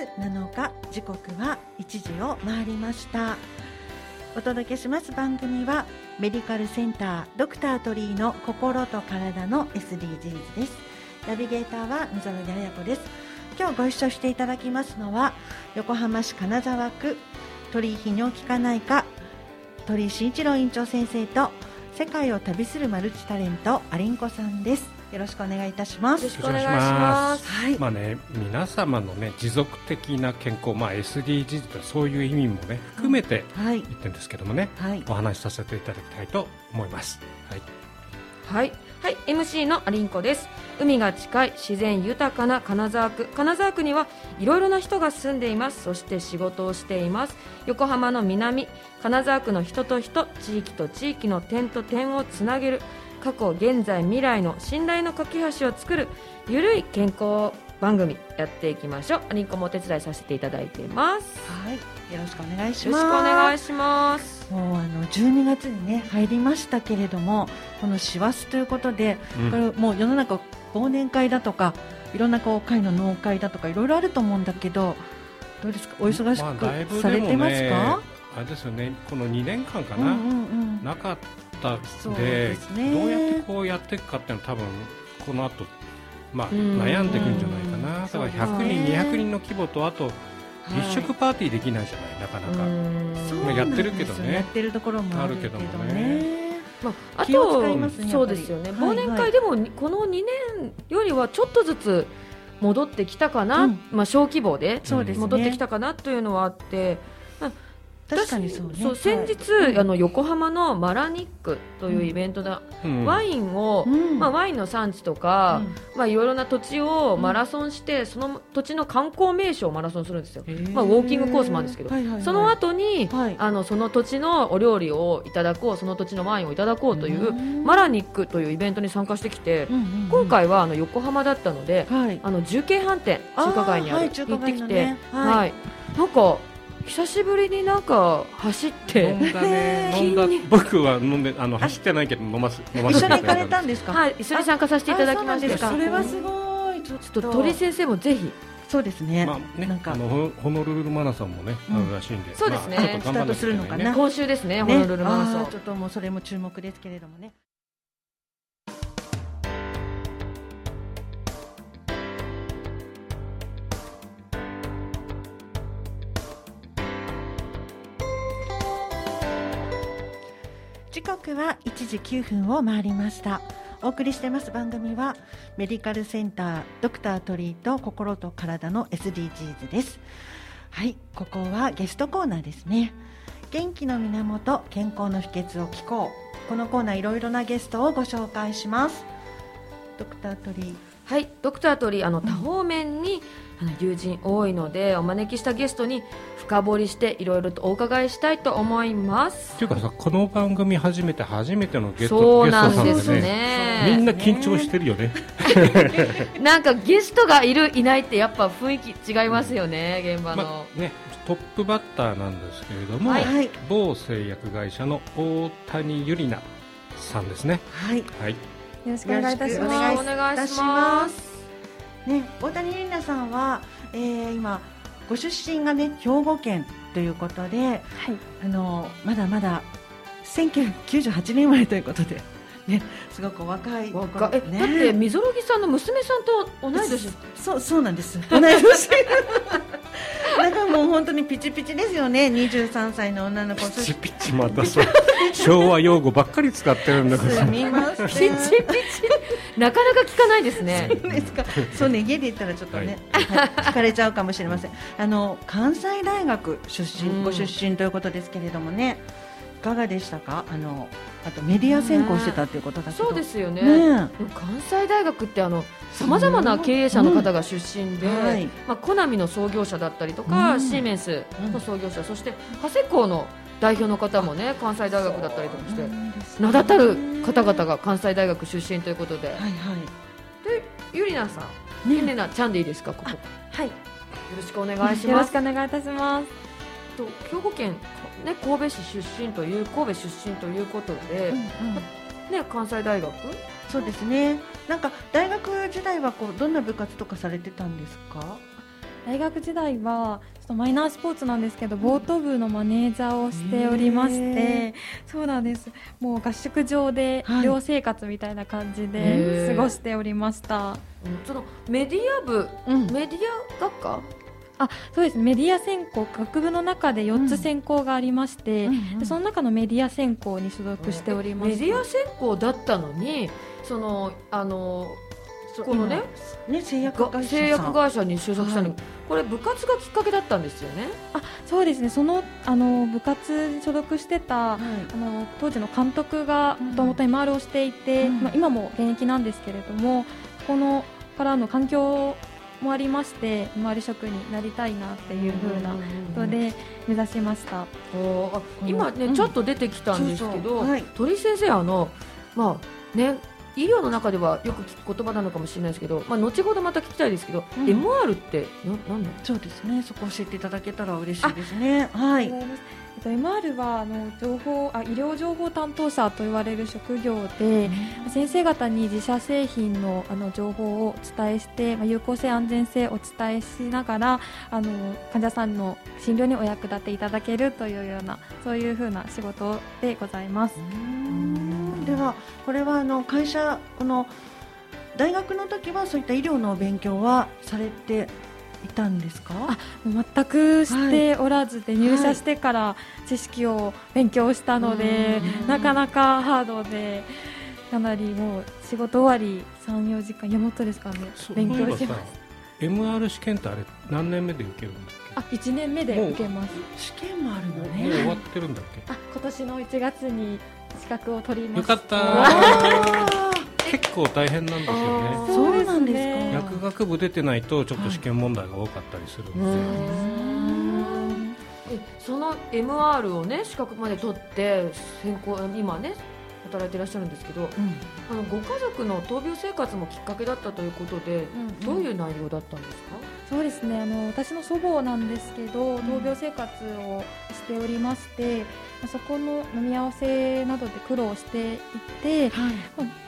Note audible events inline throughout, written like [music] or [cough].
月7日時刻は1時を回りました。お届けします番組はメディカルセンタードクタートリーの心と体の SDGs です。ナビゲーターは溝野彩子です。今日ご一緒していただきますのは横浜市金沢区鳥居泌尿器科内科鳥居慎一郎院長先生と世界を旅するマルチタレントアリンコさんです。よろしくお願いいたします。よろしくお願いします。はい。まあね、皆様のね、持続的な健康、まあ SDGs とそういう意味もね、含めて言ってるんですけどもね、はい、お話しさせていただきたいと思います。はい。はい。はい、MC のアリンコです。海が近い自然豊かな金沢区。金沢区にはいろいろな人が住んでいます。そして仕事をしています。横浜の南、金沢区の人と人、地域と地域の点と点をつなげる。過去現在未来の信頼の架け橋を作るゆるい健康番組やっていきましょう。リンコもお手伝いさせていただいています。はい。よろしくお願いします。よろしくお願いします。もうあの12月にね入りましたけれどもこの師走ということで、うん、これもう世の中忘年会だとかいろんなこう会の農会だとかいろいろあると思うんだけどどうですか？お忙しくされてますか、まあ、あれですよねこの2年間かな、うんうんうん、なかっったでで、ね、どうやってこうやっていくかっていうのは多分この後まあ悩んでいくんじゃないかな、だから100人、ね、200人の規模とあと立食パーティーできないじゃない、なかなか、まあ、やってるけどね。やってるところもあるけどね。まあ、あと、ね、そうですよね、忘年会でもこの2年よりはちょっとずつ戻ってきたかな、うん、まあ、小規模で戻ってきたかなというのはあって、確かにそうね。そう先日、はい、あの横浜のマラニックというイベントで、うん、ワインを、うん、まあ、ワインの産地とか、うん、まあ、いろいろな土地をマラソンして、その土地の観光名所をマラソンするんですよ、まあ、ウォーキングコースもあるんですけど、はいはいはい、その後に、はい、あのその土地のお料理をいただこうその土地のワインをいただこうというマラニックというイベントに参加してきて、今回はあの横浜だったので、はい、あの重慶飯店中華街にある、行ってきて、はい。なんか久しぶりになんか走って飲んだね。[laughs] 飲んだ。僕は飲んであの走ってないけど飲ます飲ま一緒に行かれたんですか？はい一緒に参加させていただきました。それはすごいちょっと。鳥先生もぜひ。そうですね。まあね、なんか。あのホノルルマラソンもね、あるらしいんで、そうですね。スタートするのかな。今週ですね、ホノルルマラソン。ちょっともうそれも注目ですけれどもね。時刻は1時9分を回りました。お送りしてます番組はメディカルセンタードクタートリート心と体の SDGs です。はいここはゲストコーナーですね。元気の源健康の秘訣を聞こう。このコーナーいろいろなゲストをご紹介します。ドクタートリー。はいドクタートリーあの多方面に、あの友人多いのでお招きしたゲストに深掘りしていろいろとお伺いしたいと思います。っていうかさこの番組初めて初めてのゲストそうなんですね。みんな緊張してるよね。[laughs] なんかゲストがいるいないってやっぱ雰囲気違いますよね現場の、まねトップバッターなんですけれども、はい、某製薬会社の大谷ゆりなさんですね。はい、はい、よろしくお願いいたします。お願いします。ね大谷ゆりなさんは、えー、今ご出身がね兵庫県ということで、はい、あのまだまだ1998年生まれということで。ね、すごく若い若え、ね、だってみぞろぎさんの娘さんと同い年そうそうなんです。同い年 [laughs] だからもう本当にピチピチですよね。23歳の女の子。ピチピチまたそう。昭和用語ばっかり使ってるんだからすみませんピチピチ。なかなか聞かないですね。そうですか。そうね家で言ったらちょっとね、はい、聞かれちゃうかもしれません。あの関西大学出身ご出身ということですけれどもね。いかがでしたか？あのあとメディア専攻してたっていうことだけど、そうですよね、ね、関西大学ってあのさまざまな経営者の方が出身で、うん。はい、まあ、コナミの創業者だったりとか、うん、シーメンスの創業者、そして長谷工の代表の方もね関西大学だったりとかして名だたる方々が関西大学出身ということで、はいはい、でゆりなさん、ね、ゆりなちゃんでいいですか？ここ。はい。よろしくお願いします。よろしくお願いいたします。と兵庫県ね神戸市出身という神戸出身ということで、うんうん、ね関西大学？そうですね。なんか大学時代はこうどんな部活とかされてたんですか？大学時代はちょっとマイナースポーツなんですけど、ボート部のマネージャーをしておりまして、そうなんです。もう合宿場で寮生活みたいな感じで過ごしておりました。はい、そのメディア部、うん、メディア学科？あそうですメディア専攻学部の中で4つ専攻がありまして、うんうん、その中のメディア専攻に所属しております。メディア専攻だったのにそのあのこのねね製薬会社製薬会社に就職したの、はい、これ部活がきっかけだったんですよね？あそうですね。そのあの部活に所属してた、はい、あの当時の監督がもともと MR をしていて、うん、まあ、今も現役なんですけれどもこのからの環境もありまして周り職になりたいなっていうふうなことで目指しました。今ね、うん、ちょっと出てきたんですけど、はい、鳥先生あのまあね医療の中ではよく聞く言葉なのかもしれないですけど、まあ、後ほどまた聞きたいですけど、うん、MR ってななんそうですね。そこ教えていただけたら嬉しいですね。はいと、MR はあの情報あ医療情報担当者と言われる職業で、うん、先生方に自社製品のあの情報をお伝えして、まあ、有効性、安全性をお伝えしながらあの患者さんの診療にお役立ていただけるというようなそういうふうな仕事でございます。ではこれはあの会社この大学の時はそういった医療の勉強はされていたんですか？あ全くしておらずで、入社してから知識を勉強したので、なかなかハードでかなりもう仕事終わり34時間山本ですかね勉強します。MR 試験ってあれ何年目で受けるんだっけ？あ1年目で受けます。試験もあるのね。もう終わってるんだっけ？あ今年の1月に資格を取りました。よかった [laughs] 結構大変なんですよね。そうなんですか。薬学部出てないとちょっと試験問題が多かったりするんで。すよ、はい、えその MR をね資格まで取って専攻今ね働いていらっしゃるんですけど、うん、あのご家族の闘病生活もきっかけだったということで、どういう内容だったんですか？そうですね。あの私の祖母なんですけど、闘病生活をしておりまして、そこの飲み合わせなどで苦労していて、はい、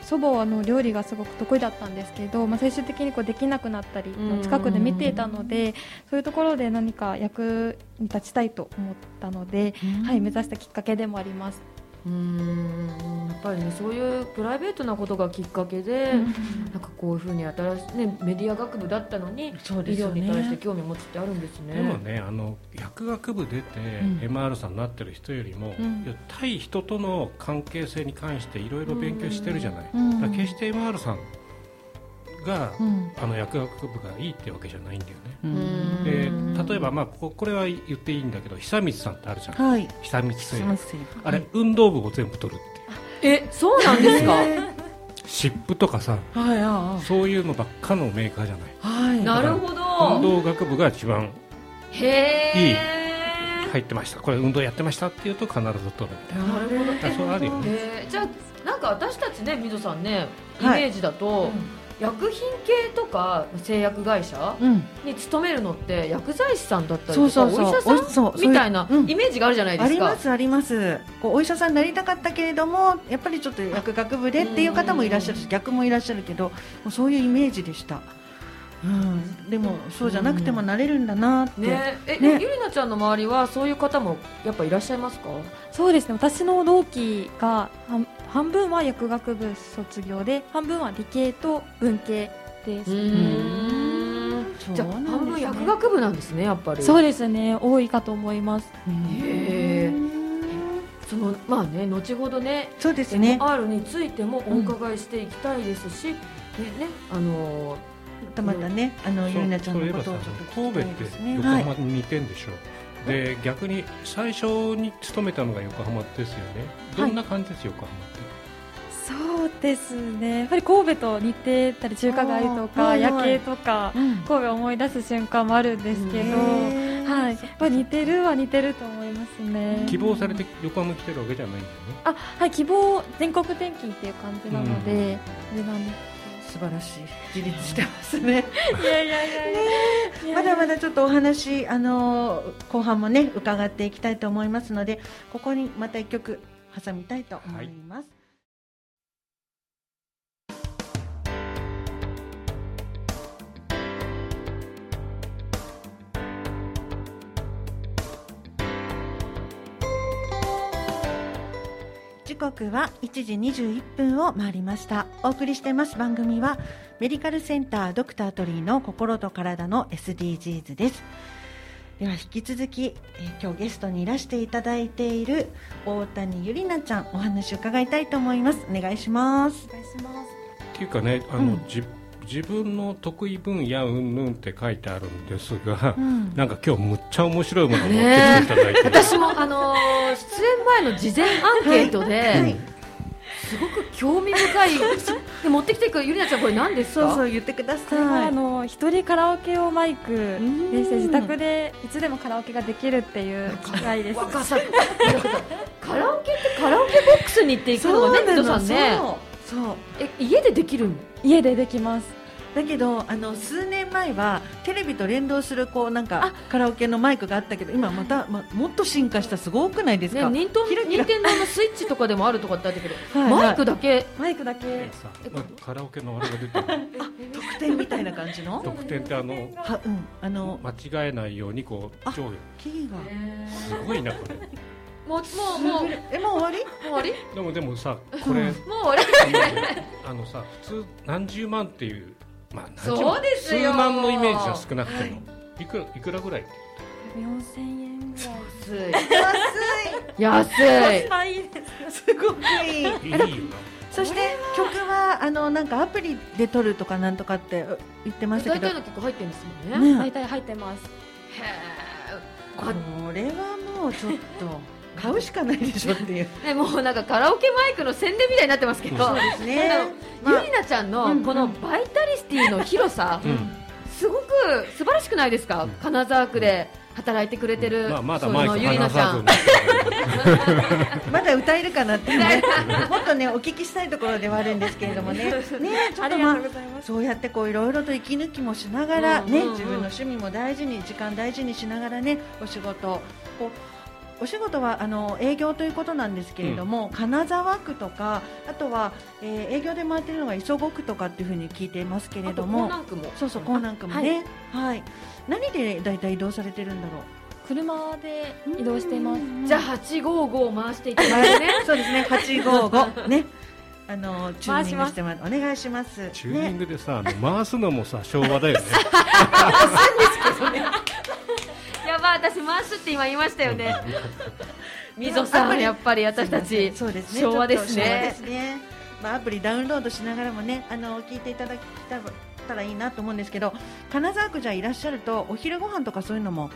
祖母はあの料理がすごく得意だったんですけど、まあ、最終的にこうできなくなったり近くで見ていたのでそういうところで何か役に立ちたいと思ったので、はい、目指したきっかけでもあります。うん。やっぱりねそういうプライベートなことがきっかけで、なんかこういうふうに新しい、ね、メディア学部だったのに、ね、医療に対して興味を持つってあるんですね。でもねあの薬学部出て、MR さんになってる人よりも、うん、対人との関係性に関していろいろ勉強してるじゃない、だ決して MR さんが、うん、あの薬学部がいいってわけじゃないんだよね。で例えば、まあ、これは言っていいんだけど久光さんってあるじゃん、はい、久光製あれ、運動部を全部取るってえそうなんですか？湿布とかさ、はい、そういうのばっかのメーカーじゃない、はい、なるほど。運動学部が一番いい。入ってました。これ運動やってましたっていうと必ず取るみたいな。なるほど。そうあるよね。じゃあなんか私たちね水戸さんねイメージだと、はいうん薬品系とか製薬会社に勤めるのって薬剤師さんだったりとかお医者さんみたいなイメージがあるじゃないですか、ありますあります。こうお医者さんになりたかったけれどもやっぱりちょっと薬学部でっていう方もいらっしゃるし逆もいらっしゃるけどそういうイメージでした。うん、でもそうじゃなくてもなれるんだなって、ね。えね。ゆりなちゃんの周りはそういう方もやっぱいらっしゃいますか？そうですね。私の同期が半分は薬学部卒業で半分は理系と文系です。じゃあ半分薬学部なんですねやっぱり。そうですね。多いかと思います。へえそのまあね後ほどねそうですね。R についてもお伺いしていきたいですし、うん、ねあのーたまたね、あのゆりなちゃんのことをちょっと神戸って横浜に似てんでしょ。う、はい、で逆に最初に勤めたのが横浜ですよね。どんな感じです、横浜って？そうですね。やっぱり神戸と似てたり中華街とか夜景とか、神戸を思い出す瞬間もあるんですけど、はい、やっぱ似てるは似てると思いますね。希望されて横浜来てるわけじゃないんだよね。あはい希望全国転勤っていう感じなので、うん、なんです素晴らしい。自立してますね。いやいやいやいや、まだまだちょっとお話あの後半もね伺っていきたいと思いますのでここにまた一曲挟みたいと思います、はい刻は1時21分を回りました。お送りしてます番組はメディカルセンタードクタートリーの心と体の SDGs です。では引き続き、えー、今日ゲストにいらしていただいている大谷ゆりなちゃんお話を伺いたいと思います。お願いします。お願いしますっていうかねあの、うん、自分の得意分野うんぬんって書いてあるんですが、うん、なんか今日むっちゃ面白いものを持ってきていただいて、ね、私もあのー、出演前の事前アンケートで、はいはい。すごく興味深い。で持ってきてくるゆりなちゃんこれ何ですか？そうそう言ってください。あの一人カラオケ用マイクでして自宅でいつでもカラオケができるっていう機械です。若 [laughs] さ。カラオケってカラオケボックスに行っていくのがね皆さんねそう。え家でできる家でできます。だけどあの数年前はテレビと連動するこうなんかカラオケのマイクがあったけど今また、ま、もっと進化したすごくないですか、ね、任天堂のスイッチとかでもあるとかってあったけどはい、マイクだけ？マイクだけ。カラオケのあれが出てる。特典みたいな感じの？特典ってあのは、うん、あの間違えないようにこう上キーが。すごいなこれもうもうもう。えもう終わり？もう終わり？でもでもさこれ、もう終わり。[laughs] あのさ普通何十万っていうまあ、そうですよ。数万のイメージは少なくても、はい、いくらいくらぐらい？4000円ぐらい。安い。安い。すごくい。い。い。いよなそして曲はあのなんかアプリで撮るとかなんとかって言ってましたけど。大体の曲入ってるんですもんね。大体入ってます。へえこれはもうちょっと買うしかないでしょっていう。[laughs] ね、もうなんかカラオケマイクの宣伝みたいになってますけど、そうですね、ゆりなちゃんのこのバイタリスティの広さ、すごく素晴らしくないですか、金沢区で。働いてくれてる、まあ、まだマイクゆりなちゃん。[laughs] まだ歌えるかなってね。もっとねお聞きしたいところではあるんですけれどもね。ねちょっとまあそうやってこういろいろと息抜きもしながらね、自分の趣味も大事に時間大事にしながらねお仕事こうお仕事はあの営業ということなんですけれども、うん、金沢区とかあとは、えー、営業で回っているのが磯子区とかっていうふうに聞いていますけれどもそうそう江南区もね、はい、はい、何でだいたい移動されてるんだろう？車で移動しています。じゃあ855を回していただいてね。[laughs] そうですね855 [laughs] ね。あのチューニングしてもお願いします。チューニングでさ、ね、回すのもさ昭和だよね [laughs] やば私回すって今言いましたよね。[laughs] みぞさん。やっぱり私たちそうですね。昭和ですね。まあアプリダウンロードしながらもねあの聞いていただきたらいいなと思うんですけど金沢区じゃいらっしゃるとお昼ご飯とかそういうのも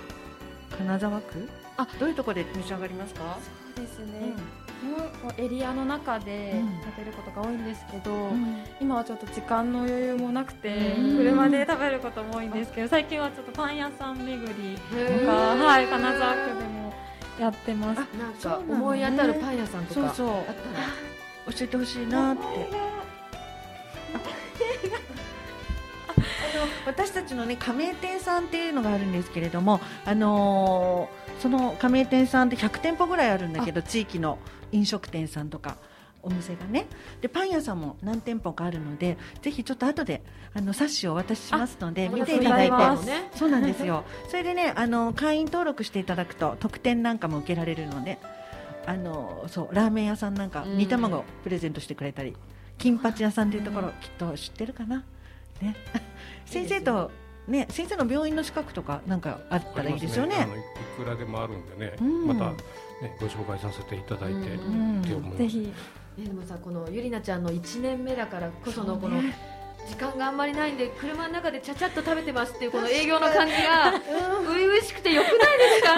金沢区？あ。どういうところで召し上がりますか？そうですね、うん。のエリアの中で食べることが多いんですけど、うん、今はちょっと時間の余裕もなくて、うん、車で食べることも多いんですけど最近はちょっとパン屋さん巡りはい、金沢区でもやってます。なんか思い当たるパン屋さんとかあったら教えてほしいなって。私たちのね加盟店さんっていうのがあるんですけれども、あのー、その加盟店さんって100店舗ぐらいあるんだけど地域の飲食店さんとかお店がね。でパン屋さんも何店舗かあるのでぜひちょっと後であの冊子をお渡ししますので見ていただいて、ね、そうなんですよ。それでねあの会員登録していただくと特典なんかも受けられるのであのそうラーメン屋さんなんか煮卵プレゼントしてくれたり金八屋さんというところきっと知ってるかな？ね。[laughs] 先生とね、先生の病院の資格とかなんかあったらいいですよね。ね。いくらでもあるんでね、うん、またね、ご紹介させていただいて、ぜひ、ね、でもさこのゆりなちゃんの1年目だからこそのこの、時間があんまりないんで車の中でちゃちゃっと食べてますっていうこの営業の感じが初々しくてよくないですか？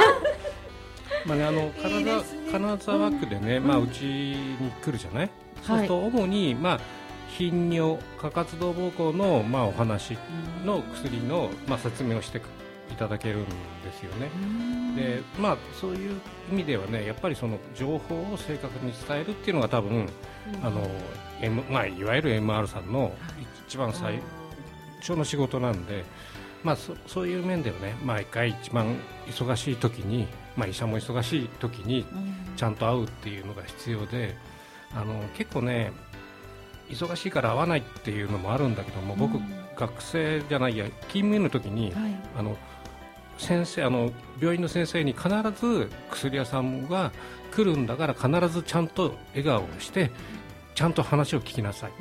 [laughs] まあね、あの金沢金沢区でね、うん、まあ、うちに来るじゃない、そうすると主に、まあ、頻尿過活動膀胱の、まあ、お話の薬の、まあ、説明をしていただけるんですよね。でまあ、そういう意味ではねやっぱりその情報を正確に伝えるっていうのが多分、うん、あの M まあ、いわゆる MR さんの一番最初の仕事なんで、まあ、そそういう面ではね毎回一番忙しい時に、まあ、医者も忙しい時にちゃんと会うっていうのが必要であの結構ね忙しいから会わないっていうのもあるんだけども僕、学生じゃないや勤務医の時に、はい、あの先生あの病院の先生に必ず薬屋さんが来るんだから必ずちゃんと笑顔をしてちゃんと話を聞きなさい。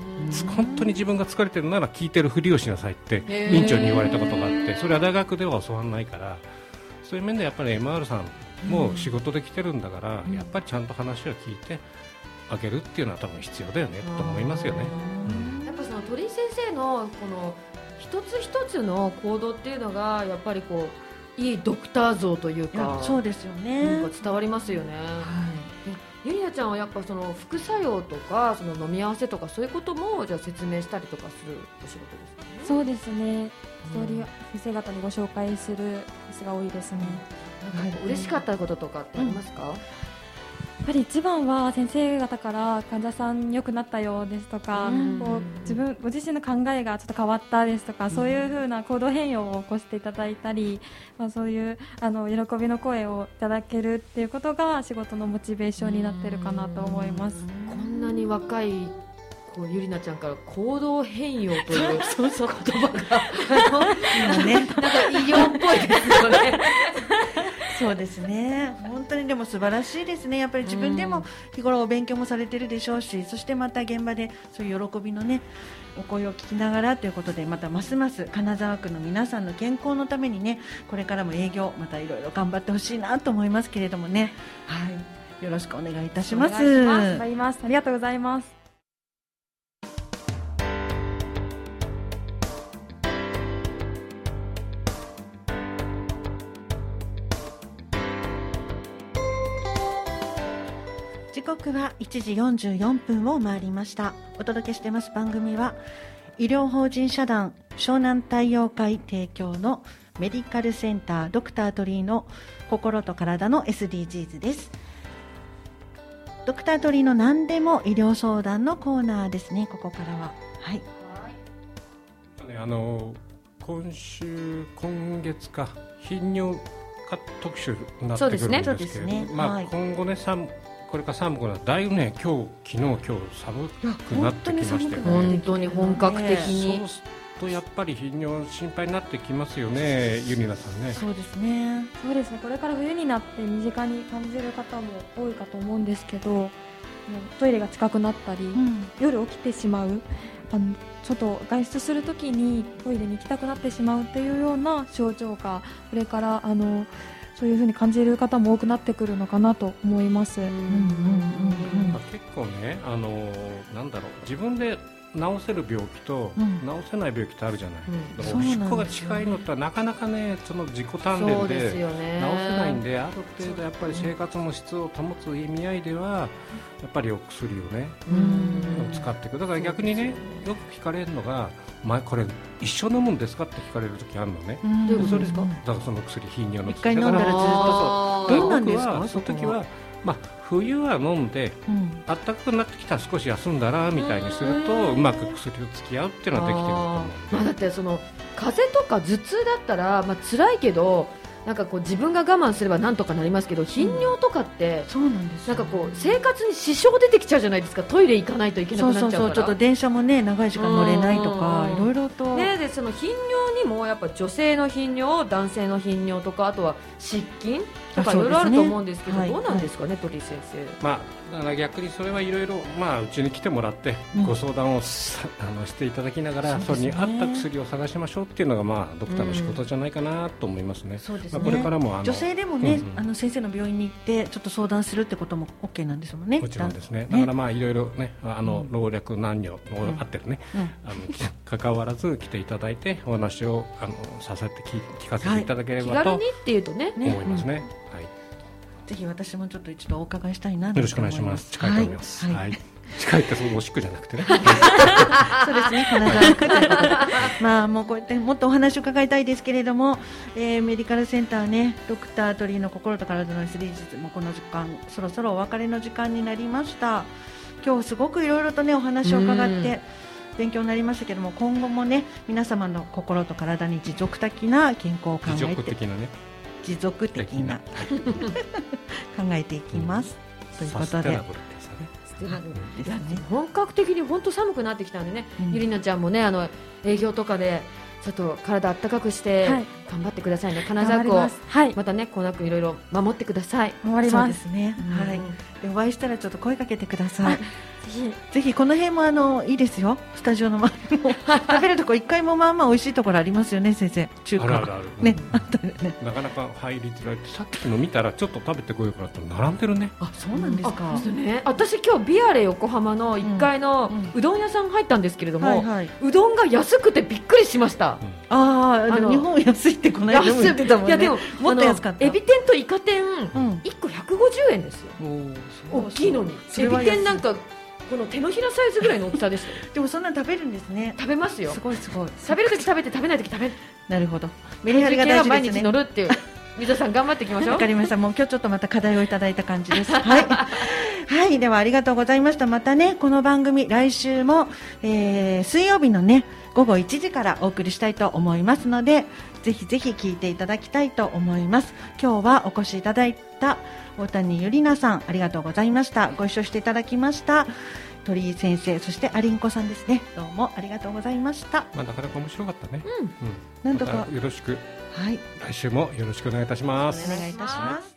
本当に自分が疲れてるなら聞いてるふりをしなさいって院長に言われたことがあってそれは大学では教わらないからそういう面でやっぱり MR さんも仕事で来てるんだから、やっぱりちゃんと話を聞いてあげるっていうのは多分必要だよねと思いますよね。やっぱその鳥居先生のこの一つ一つの行動っていうのがやっぱりこういいドクター像というかそうですよね伝わりますよね。はいゆりなちゃんはやっぱその副作用とかその飲み合わせとかそういうこともじゃ説明したりとかするお仕事ですかね？そうですね。一人先生方にご紹介するケースが多いですね。なんか嬉しかったこととかってありますか？うんぱり一番は先生方から患者さん良くなったようですとか、こう自分ご自身の考えがちょっと変わったですとか、そういうふうな行動変容を起こしていただいたり、まあ、そういうあの喜びの声をいただけるっていうことが仕事のモチベーションになってるかなと思います。こんなに若いこうゆりなちゃんから行動変容という [laughs] 言葉が。[laughs] 今ね。[laughs] なんか医療っぽいですよね。そうですね。本当にでも素晴らしいですね。やっぱり自分でも日頃お勉強もされてるでしょうし、そしてまた現場でそういう喜びのねお声を聞きながらということでまたますます金沢区の皆さんの健康のためにねこれからも営業またいろいろ頑張ってほしいなと思いますけれどもね。はい。よろしくお願いいたします。ありがとうございます。刻は1時44分を回りました。お届けしてます番組は医療法人社団湘南太陽会提供のメディカルセンタードクタートリーの心と体の SDGs です。ドクタートリーの何でも医療相談のコーナーですね。ここからは。はい、あの今週今月か頻尿化特集になってくるんですけど、ね。ね、まあ、はい、今後ねこれから寒くなだいぶね今日昨日今日寒くなってきまして本当に本格的に、そうするとやっぱり頻尿心配になってきますよねユニナさんね。そうですね。そうですね。これから冬になって身近に感じる方も多いかと思うんですけどトイレが近くなったり、うん、夜起きてしまうあの外外出するときにトイレに行きたくなってしまうというような症状がこれからあのそういうふうに感じる方も多くなってくるのかなと思います。結構ね、あのなんだろう自分で治せる病気と、治せない病気ってあるじゃない、うん、おしっこが近いのってなかなかねその自己鍛錬で治せないんである程度やっぱり生活の質を保つ意味合いではやっぱりお薬をね使っていくだから逆にねよく聞かれるのが前これ一緒飲むんですか？って聞かれる時あるのね。どういうことですか？だからその薬頻尿の一回飲んだらずっとどう。なんですか？その時はまあ冬は飲んで、うん、暖かくなってきたら少し休んだらみたいにするとうまく薬と付き合うっていうのはできてると思う。まあ、だってその風邪とか頭痛だったら、まあ辛いけどなんかこう自分が我慢すればなんとかなりますけど頻尿とかって、そうなんですなんかこう生活に支障出てきちゃうじゃないですか。トイレ行かないといけなくなっちゃうから。そうそうちょっと電車もね長い時間乗れないとかいろいろと、ね、でその頻尿にもやっぱ女性の頻尿男性の頻尿とかあとは湿筋とかいろいろあると思うんですけど、ね、どうなんですかね、はい、鳥先生。まあだから逆にそれはいろいろまあうちに来てもらってご相談を、うん、あのしていただきながらそ、ね,、れに合った薬を探しましょうっていうのがまあドクターの仕事じゃないかなと思いますね。そうですね。これからも女性でもね、うんうん、あの先生の病院に行ってちょっと相談するってことも OK なんですもんね。もちろんですね。だからまあいろいろねあの老若男女あってるね、うん、あの関わらず来ていただいてお話をあのさせて聞かせていただければと、はい、気軽にっていうとね。思いますね。ぜひ私もちょっと一度お伺いしたいなよろしくお願いします。近いと思います。はい。はい、近いってそのおしくじゃなくてね。[laughs] そうですね、金沢区ということで、まあもうこうやってもっとお話を伺いたいですけれども、えー、メディカルセンターね、ドクタートリーの心と体の SDGs もこの時間そろそろお別れの時間になりました。今日すごくいろいろとねお話を伺って。勉強になりましたけども今後もね皆様の心と体に持続的な健康を考えて持続的なね持続的な考えていきます。ということで。本格的に本当寒くなってきたんでね、うん、ゆりなちゃんもねあの営業とかでちょっと体あったかくして頑張ってくださいね、金沢区をはい。またねこのくいろいろ守ってください。守ります。ね、はい、でお会いしたらちょっと声かけてください [laughs] ぜひこの辺もあのいいですよ。スタジオの周りも。[laughs] 食べるとこ一回もまあまあ美味しいところありますよね先生。中華。あるあるね、あったね。なかなか入りづらい。さっきの見たらちょっと食べてこようかなと並んでるね。あそうなんですか、ね、私今日ビアレ横浜の1階のうどん屋さん入ったんですけれども、うどんが安くてびっくりしました、ああ日本安いってこの間も言ってたもんね。いやでももっと安かった。エビ天とイカ天、一個百五十円ですよ。大きいのに。エビ天なんかこの手のひらサイズぐらいの大きさですでもそんな食べるんですね。食べますよ。すごいすごい。食べるとき食べて食べないとき食べなるほど。メリハリが大事ですね。毎日乗るっていう。水さん頑張っていきましょう。わかりました。もう今日ちょっとまた課題をいただいた感じです。はい。[laughs] はい。ではありがとうございました。またねこの番組来週も、えー、水曜日のね午後1時からお送りしたいと思いますのでぜひぜひ聞いていただきたいと思います。今日はお越しいただいた大谷ゆりなさんありがとうございました。ご一緒していただきました。鳥居先生そしてアリンコさんですね。どうもありがとうございました。まあなかなか面白かったね。うん、うん、なんとかよろしく。はい。来週もよろしくお願いいたします。お願いいたします